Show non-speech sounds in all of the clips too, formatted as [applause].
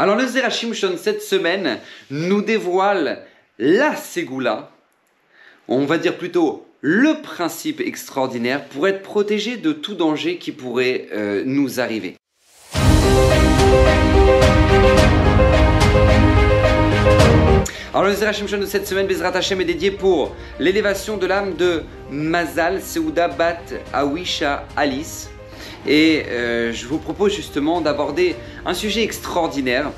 Alors le Zerachimshon cette semaine nous dévoile la Ségoula, on va dire plutôt le principe extraordinaire pour être protégé de tout danger qui pourrait euh, nous arriver. Alors le Zerachim de cette semaine, Bezrat Hashem est dédié pour l'élévation de l'âme de Mazal Seuda Bat Awisha Alice. Et euh, je vous propose justement d'aborder un sujet extraordinaire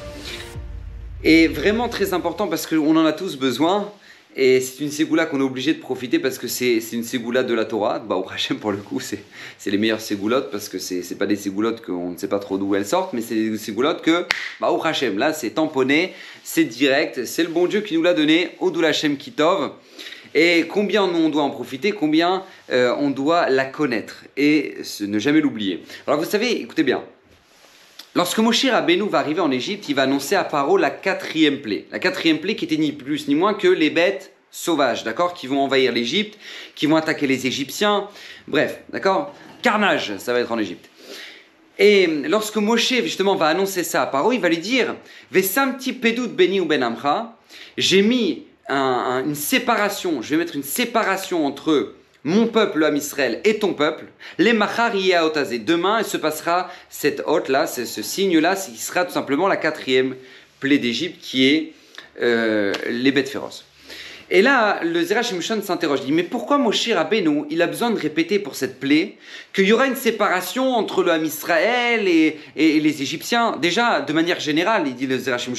et vraiment très important parce qu'on en a tous besoin. Et c'est une ségoula qu'on est obligé de profiter parce que c'est une ségoula de la Torah. Bah, au Hachem, pour le coup, c'est les meilleures ségoulottes parce que c'est pas des ségoulottes qu'on ne sait pas trop d'où elles sortent, mais c'est des ségoulottes que, bah, au Hachem, là, c'est tamponné, c'est direct, c'est le bon Dieu qui nous l'a donné, au Hashem Kitov. Et combien on doit en profiter, combien euh, on doit la connaître et ne jamais l'oublier. Alors vous savez, écoutez bien, Lorsque Moshe Rabbeinu va arriver en Égypte, il va annoncer à Pharaon la quatrième plaie. La quatrième plaie qui était ni plus ni moins que les bêtes sauvages, d'accord, qui vont envahir l'Égypte, qui vont attaquer les Égyptiens. Bref, d'accord Carnage, ça va être en Égypte. Et lorsque Moshe justement va annoncer ça à Pharaon, il va lui dire Vesamti pedut beni ou ben amra, j'ai mis une séparation, je vais mettre une séparation entre mon peuple, l'homme Israël, et ton peuple, les machar otazé. Demain, il se passera cette hôte-là, ce signe-là, qui sera tout simplement la quatrième plaie d'Égypte, qui est euh, les bêtes féroces. Et là, le Zerach s'interroge, il dit, mais pourquoi Moshe Rabbeinu, il a besoin de répéter pour cette plaie qu'il y aura une séparation entre l'homme Israël et, les Égyptiens? Déjà, de manière générale, il dit le Zerach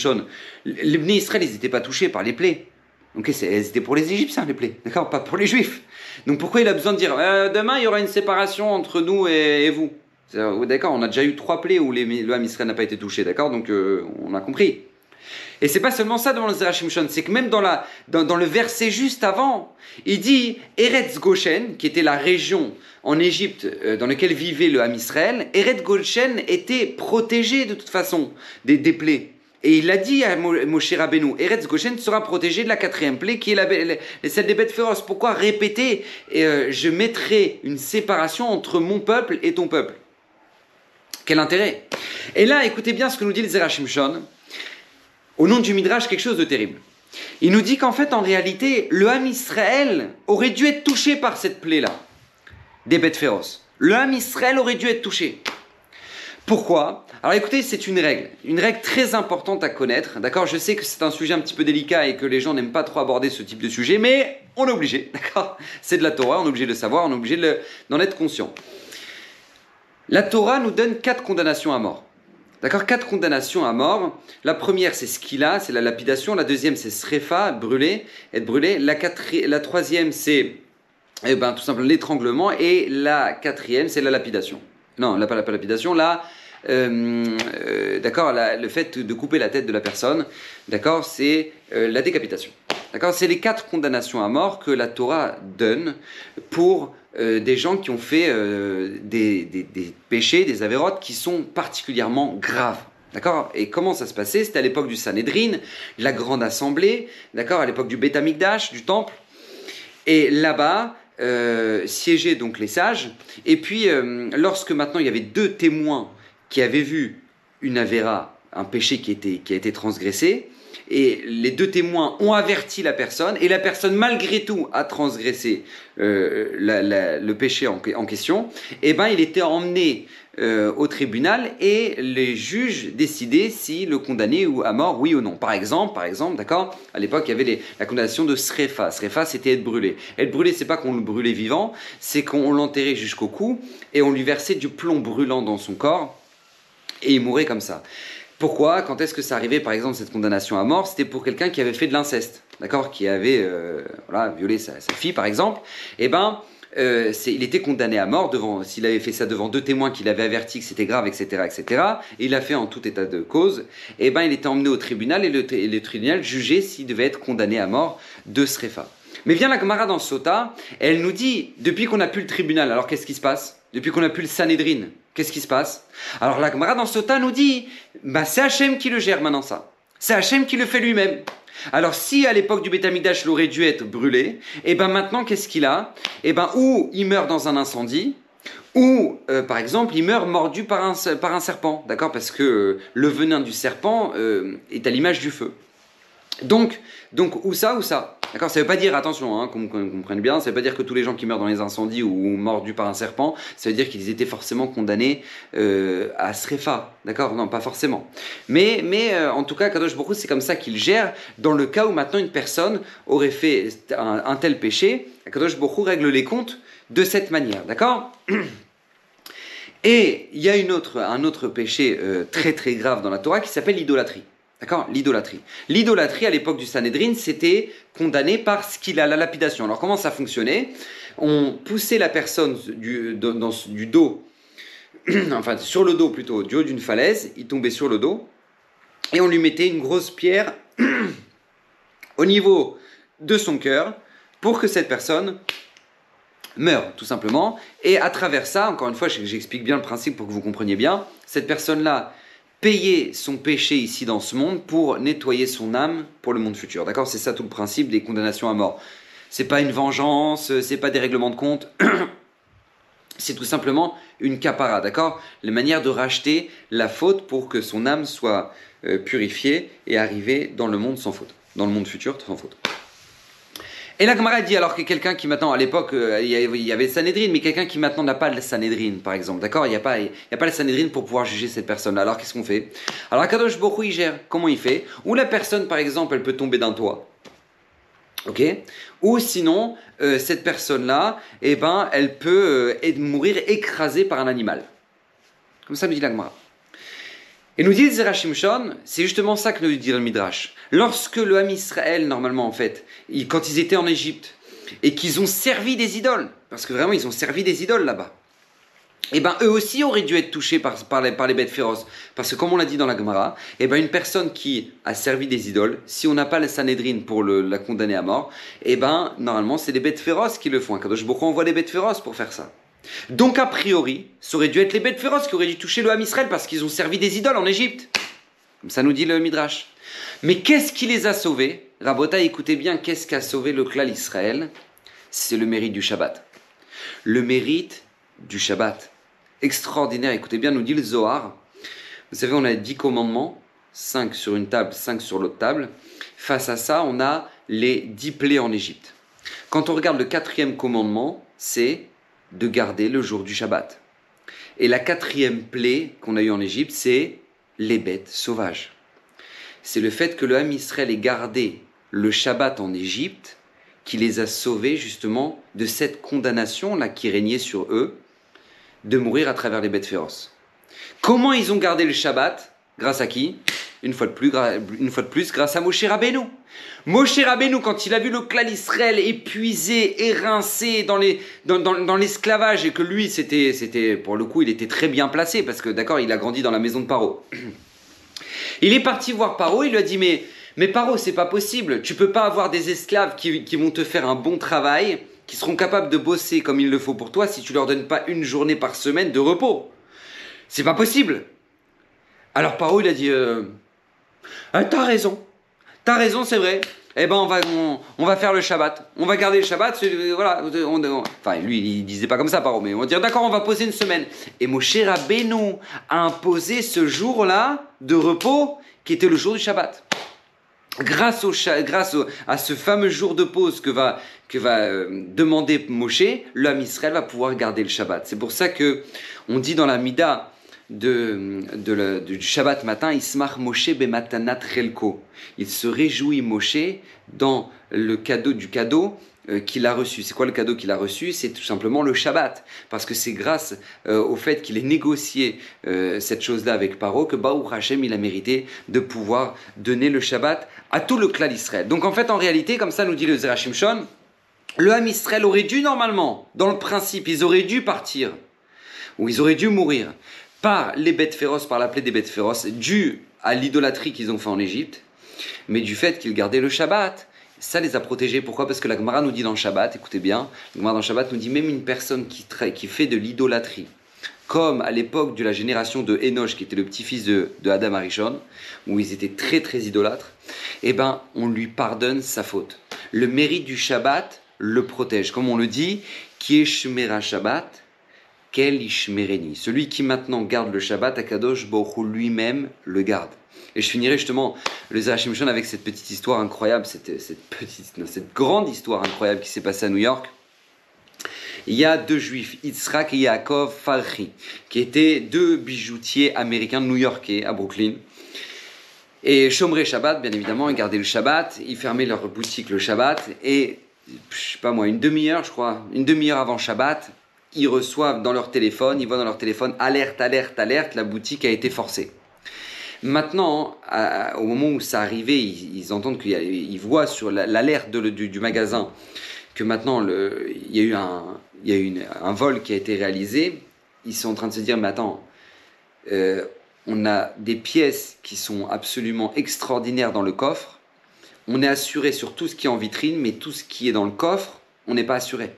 les Bnei Israël, ils n'étaient pas touchés par les plaies. Donc c'était pour les Égyptiens les plaies, d'accord Pas pour les Juifs. Donc pourquoi il a besoin de dire euh, demain il y aura une séparation entre nous et, vous? D'accord, on a déjà eu trois plaies où Ham Israël n'a pas été touché, d'accord Donc euh, on a compris. Et c'est pas seulement ça devant le Zerachim c'est que même dans, le verset juste avant, il dit Eretz Goshen, qui était la région en Égypte euh, dans laquelle vivait le Ham Israël, Eretz Goshen était protégé de toute façon des, des plaies. Et il a dit à Moshe Rabbeinu, Eretz Goshen sera protégé de la quatrième plaie qui est la, celle des bêtes féroces. Pourquoi répéter euh, Je mettrai une séparation entre mon peuple et ton peuple. Quel intérêt Et là, écoutez bien ce que nous dit le Zerachim Shon, au nom du Midrash, quelque chose de terrible. Il nous dit qu'en fait, en réalité, le Ham Israël aurait dû être touché par cette plaie-là, des bêtes féroces. Le Ham Israël aurait dû être touché. Pourquoi? Alors écoutez, c'est une règle, une règle très importante à connaître. D'accord? Je sais que c'est un sujet un petit peu délicat et que les gens n'aiment pas trop aborder ce type de sujet, mais on est obligé. [laughs] D'accord? C'est de la Torah, on est obligé de le savoir, on est obligé d'en être conscient. La Torah nous donne quatre condamnations à mort. D'accord? Quatre condamnations à mort. La première, c'est skila, c'est la lapidation. La deuxième, c'est srefa, brûler, être brûlé. La, la troisième, c'est eh ben, tout simplement l'étranglement. Et la quatrième, c'est la lapidation. Non, la, pas la lapidation, là, euh, euh, d'accord, le fait de couper la tête de la personne, d'accord, c'est euh, la décapitation. D'accord, c'est les quatre condamnations à mort que la Torah donne pour des gens qui ont fait des, péchés, des avérotes qui sont particulièrement graves. D'accord Et comment ça se passait? C'était à l'époque du Sanhedrin, la grande assemblée, d'accord, à l'époque du Beth du temple. Et là-bas, euh, siégeaient donc les sages. Et puis, euh, lorsque maintenant il y avait deux témoins qui avaient vu une avéra, un péché qui, a été transgressé, et les deux témoins ont averti la personne, et la personne malgré tout a transgressé euh, le péché en, question, eh ben il était emmené euh, au tribunal et les juges décidaient si le condamné ou à mort, oui ou non. Par exemple, par exemple, d'accord, à l'époque il y avait la condamnation de Srefa. Srefa c'était être brûlé. Être brûlé, c'est pas qu'on le brûlait vivant, c'est qu'on l'enterrait jusqu'au cou et on lui versait du plomb brûlant dans son corps et il mourait comme ça. Pourquoi? Quand est-ce que ça arrivait, par exemple, cette condamnation à mort? C'était pour quelqu'un qui avait fait de l'inceste, d'accord? Qui avait euh, violé sa, fille, par exemple. Eh ben, euh, il était condamné à mort s'il avait fait ça devant deux témoins qui l'avaient averti que c'était grave, etc., etc. Et il l'a fait en tout état de cause. Eh ben, il était emmené au tribunal et le, tribunal jugeait s'il devait être condamné à mort de Srefa. Mais vient la Gemara dans Sota, elle nous dit, depuis qu'on n'a plus le tribunal, alors qu'est-ce qui se passe? Depuis qu'on n'a plus le Sanhedrin, Qu'est-ce qui se passe? Alors la Gemara dans Sota nous dit, bah, c'est Hachem qui le gère maintenant ça. C'est Hachem qui le fait lui-même. Alors si à l'époque du Betamidash l'aurait dû être brûlé, et eh ben maintenant qu'est-ce qu'il a? Et eh ben ou il meurt dans un incendie, Ou, euh, par exemple, il meurt mordu par un, par un serpent, d'accord? Parce que euh, le venin du serpent euh, est à l'image du feu. Donc, donc, ou ça, ou ça? D'accord Ça ne veut pas dire, attention, hein, qu'on comprenne bien, ça ne veut pas dire que tous les gens qui meurent dans les incendies ou mordus par un serpent, ça veut dire qu'ils étaient forcément condamnés euh, à Srefa. D'accord? Non, pas forcément. Mais, mais euh, en tout cas, Kadosh Baruch c'est comme ça qu'il gère. Dans le cas où maintenant une personne aurait fait un, tel péché, Kadosh Baruch règle les comptes de cette manière. D'accord? Et il y a une autre, un autre péché euh, très très grave dans la Torah qui s'appelle l'idolâtrie. D'accord L'idolâtrie. L'idolâtrie, à l'époque du Sanhedrin, c'était condamné par ce qu'il a, la lapidation. Alors, comment ça fonctionnait? On poussait la personne du, dos, [clears throat] enfin, sur le dos plutôt, du haut d'une falaise, il tombait sur le dos, et on lui mettait une grosse pierre [clears throat] au niveau de son cœur pour que cette personne meure, tout simplement. Et à travers ça, encore une fois, j'explique bien le principe pour que vous compreniez bien, cette personne-là, payer son péché ici dans ce monde pour nettoyer son âme pour le monde futur. D'accord? C'est ça tout le principe des condamnations à mort. C'est pas une vengeance, c'est pas des règlements de compte. [clears throat] C'est tout simplement une capara, d'accord? La manière de racheter la faute pour que son âme soit euh, purifiée et arriver dans le monde sans faute, dans le monde futur sans faute. Et la Gemara dit alors que quelqu'un qui maintenant, à l'époque, euh, il y avait le Sanhedrin, mais quelqu'un qui maintenant n'a pas le Sanhedrin, par exemple, d'accord? Il n'y a, pas, il a pas le Sanhedrin pour pouvoir juger cette personne. Alors qu'est-ce qu'on fait? Alors Kadosh Bokhu, il gère. Comment il fait? Ou la personne, par exemple, elle peut tomber d'un toit. Ok? Ou sinon, euh, cette personne-là, eh ben, elle peut euh, mourir écrasée par un animal. Comme ça nous dit la Gemara. Et nous dit Zerachimshon, c'est justement ça que nous dit le Midrash. Lorsque le Ham Israël, normalement en fait, quand ils étaient en Égypte, et qu'ils ont servi des idoles, parce que vraiment ils ont servi des idoles là-bas, eh ben eux aussi auraient dû être touchés par, les, bêtes féroces. Parce que comme on l'a dit dans la Gemara, eh ben une personne qui a servi des idoles, si on n'a pas le Sanhedrin pour la condamner à mort, eh ben normalement c'est les bêtes féroces qui le font. Kadosh on envoie les bêtes féroces pour faire ça. Donc a priori, ça aurait dû être les bêtes féroces qui auraient dû toucher le Ham Israël parce qu'ils ont servi des idoles en Égypte. Comme ça nous dit le Midrash. Mais qu'est-ce qui les a sauvés? Rabota, écoutez bien, qu'est-ce qui a sauvé le clan Israël? C'est le mérite du Shabbat. Le mérite du Shabbat. Extraordinaire, écoutez bien, nous dit le Zohar. Vous savez, on a dix commandements, cinq sur une table, cinq sur l'autre table. Face à ça, on a les dix plaies en Égypte. Quand on regarde le quatrième commandement, c'est de garder le jour du Shabbat. Et la quatrième plaie qu'on a eue en Égypte, c'est les bêtes sauvages. C'est le fait que le Ham Israël ait gardé le Shabbat en Égypte qui les a sauvés justement de cette condamnation-là qui régnait sur eux, de mourir à travers les bêtes féroces. Comment ils ont gardé le Shabbat? Grâce à qui? Une fois, de plus, une fois de plus, grâce à Moshe Rabbeinu. Moshe Rabbeinu, quand il a vu le clan Israël épuisé,érincé dans, les, dans, dans, l'esclavage, et que lui, c'était, pour le coup, il était très bien placé, parce que, d'accord, il a grandi dans la maison de Paro. Il est parti voir Paro, il lui a dit, mais, Paro, c'est pas possible, tu peux pas avoir des esclaves qui, qui vont te faire un bon travail, qui seront capables de bosser comme il le faut pour toi, si tu leur donnes pas une journée par semaine de repos. C'est pas possible. Alors Paro, il a dit, euh, ah, t'as raison. T'as raison, c'est vrai. Eh ben, on va, on, va faire le Shabbat. On va garder le Shabbat. Voilà. enfin, lui, il disait pas comme ça, pardon, mais on va dire d'accord, on va poser une semaine. Et Moshe Rabbeinu a imposé ce jour-là de repos qui était le jour du Shabbat. Grâce, au, grâce à ce fameux jour de pause que va, que va euh, demander Moshe, l'homme Israël va pouvoir garder le Shabbat. C'est pour ça que on dit dans la Mida, de, du Shabbat matin, Ismach Moshe bematanat relko. Il se réjouit Moshe dans le cadeau du cadeau euh, qu'il a reçu. C'est quoi le cadeau qu'il a reçu? C'est tout simplement le Shabbat. Parce que c'est grâce euh, au fait qu'il ait négocié euh, cette chose-là avec Paro que Baou Hashem il a mérité de pouvoir donner le Shabbat à tout le clan d'Israël. Donc en fait, en réalité, comme ça nous dit le Zerachim Shon, le Ham Israël aurait dû normalement, dans le principe, ils auraient dû partir, ou ils auraient dû mourir par les bêtes féroces, par la plaie des bêtes féroces, dû à l'idolâtrie qu'ils ont fait en Égypte, mais du fait qu'ils gardaient le Shabbat. Ça les a protégés. Pourquoi? Parce que la Gemara nous dit dans le Shabbat, écoutez bien, la Gemara dans le Shabbat nous dit même une personne qui, qui fait de l'idolâtrie, comme à l'époque de la génération de Enoch, qui était le petit-fils de, Adam Arishon, où ils étaient très très idolâtres, eh ben, on lui pardonne sa faute. Le mérite du Shabbat le protège. Comme on le dit, qui est Shemera Shabbat, Kel Ishmereni. Celui qui maintenant garde le Shabbat, Akadosh Baruch lui-même le garde. Et je finirai justement le Zerachim Shon avec cette petite histoire incroyable, cette, cette, petite, cette grande histoire incroyable qui s'est passée à New York. Il y a deux juifs, Yitzhak et Yaakov Farhi, qui étaient deux bijoutiers américains new-yorkais à Brooklyn. Et Shomré Shabbat, bien évidemment, ils gardaient le Shabbat, ils fermaient leur boutique le Shabbat, et je sais pas moi, une demi-heure, je crois, une demi-heure avant Shabbat, ils reçoivent dans leur téléphone, ils voient dans leur téléphone alerte, alerte, alerte, la boutique a été forcée. Maintenant, au moment où ça arrivait, ils, entendent qu'ils voient sur l'alerte du, magasin que maintenant le, il y a eu un, il y a eu un vol qui a été réalisé. Ils sont en train de se dire, mais attends, euh, on a des pièces qui sont absolument extraordinaires dans le coffre. On est assuré sur tout ce qui est en vitrine, mais tout ce qui est dans le coffre, on n'est pas assuré.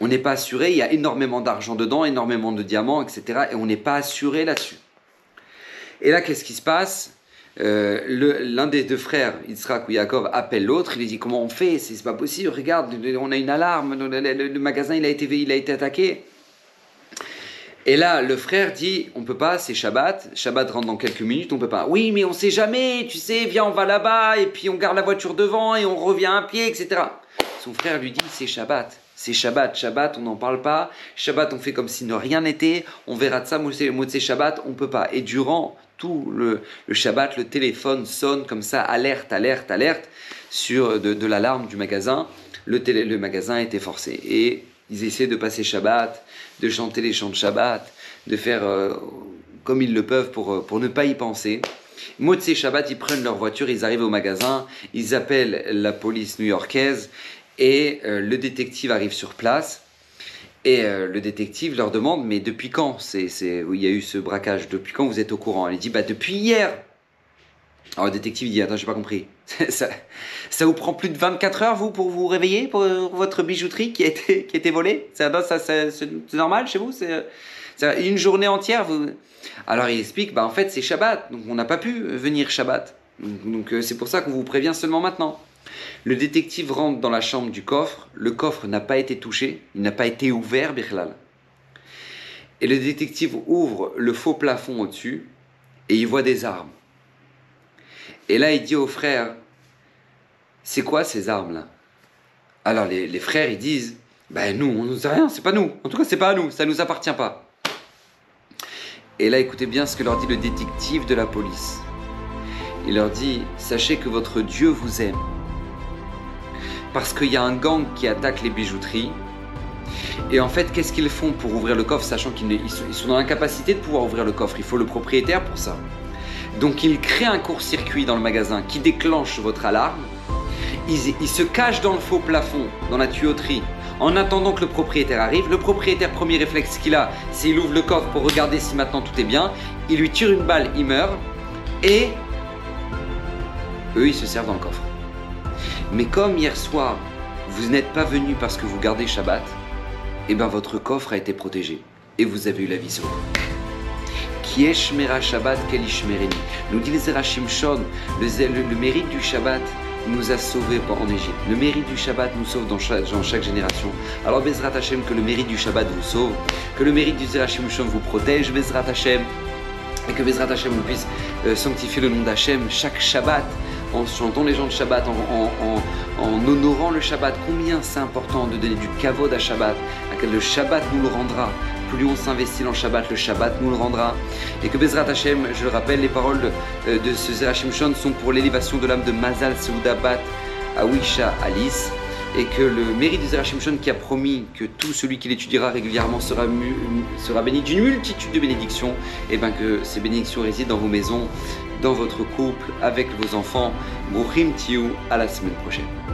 On n'est pas assuré, il y a énormément d'argent dedans, énormément de diamants, etc. Et on n'est pas assuré là-dessus. Et là, qu'est-ce qui se passe? Euh, L'un des deux frères, Yitzhak ou Yaakov, appelle l'autre, il lui dit comment on fait? C'est pas possible, regarde, on a une alarme, le, magasin il a, été, il a été attaqué. Et là, le frère dit, on peut pas, c'est Shabbat, Shabbat rentre dans quelques minutes, on peut pas. Oui, mais on sait jamais, tu sais, viens, on va là-bas, et puis on garde la voiture devant, et on revient à pied, etc. Son frère lui dit, c'est Shabbat, c'est Shabbat, Shabbat, on n'en parle pas, Shabbat, on fait comme si de rien n'était, on verra de ça, c'est Shabbat, on peut pas. Et durant tout le, Shabbat, le téléphone sonne comme ça, alerte, alerte, alerte, sur de, l'alarme du magasin. Le magasin était forcé. Et ils essaient de passer Shabbat, de chanter les chants de Shabbat, de faire euh, comme ils le peuvent pour, euh, pour ne pas y penser. Motsé Shabbat, ils prennent leur voiture, ils arrivent au magasin, ils appellent la police new-yorkaise et euh, le détective arrive sur place. Et le détective leur demande Mais depuis quand c'est, il y a eu ce braquage Depuis quand vous êtes au courant? Il dit Bah depuis hier alors le détective dit Attends, j'ai pas compris. [laughs] ça, ça, vous prend plus de 24 heures, vous, pour vous réveiller pour, votre bijouterie qui a été, qui a été volée? C'est normal chez vous? C'est une journée entière vous... Alors il explique bah, En fait, c'est Shabbat, donc on n'a pas pu venir Shabbat. Donc euh, c'est pour ça qu'on vous prévient seulement maintenant. Le détective rentre dans la chambre du coffre. Le coffre n'a pas été touché, il n'a pas été ouvert, Birlal. Et le détective ouvre le faux plafond au-dessus et il voit des armes. Et là, il dit aux frères, c'est quoi ces armes-là? Alors les, frères, ils disent, ben nous, on ne sait rien, c'est pas nous. En tout cas, c'est pas à nous, ça nous appartient pas. Et là, écoutez bien ce que leur dit le détective de la police. Il leur dit, sachez que votre Dieu vous aime. Parce qu'il y a un gang qui attaque les bijouteries. Et en fait, qu'est-ce qu'ils font pour ouvrir le coffre, sachant qu'ils sont dans l'incapacité de pouvoir ouvrir le coffre? Il faut le propriétaire pour ça. Donc il crée un court-circuit dans le magasin qui déclenche votre alarme. Il, se cache dans le faux plafond, dans la tuyauterie, en attendant que le propriétaire arrive. Le propriétaire, premier réflexe qu'il a, c'est il ouvre le coffre pour regarder si maintenant tout est bien. Il lui tire une balle, il meurt. Et eux, ils se servent dans le coffre. Mais comme hier soir, vous n'êtes pas venu parce que vous gardez Shabbat, eh bien votre coffre a été protégé et vous avez eu la vie sauvée. Shabbat Nous dit les Shon, le, mérite du Shabbat nous a sauvés en Égypte. Le mérite du Shabbat nous sauve dans chaque, dans chaque génération. Alors Bezrat Hashem, que le mérite du Shabbat vous sauve, que le mérite du Zerachim Shon vous protège, Bezrat Hashem, et que Bezrat Hashem vous puisse euh, sanctifier le nom d'Hachem chaque Shabbat en chantant les gens de Shabbat, en, honorant le Shabbat. Combien c'est important de donner du kavod à Shabbat, à quel le Shabbat nous le rendra plus on s'investit dans le Shabbat, le Shabbat nous le rendra. Et que Bezrat Hashem, je le rappelle, les paroles de, de ce Zerachim Shon sont pour l'élévation de l'âme de Mazal Seuda Bat Awisha Alice. Et que le mérite de Zerachim Shon qui a promis que tout celui qui l'étudiera régulièrement sera, béni d'une multitude de bénédictions, et bien que ces bénédictions résident dans vos maisons, dans votre couple, avec vos enfants. Bouchim Tiou, à la semaine prochaine.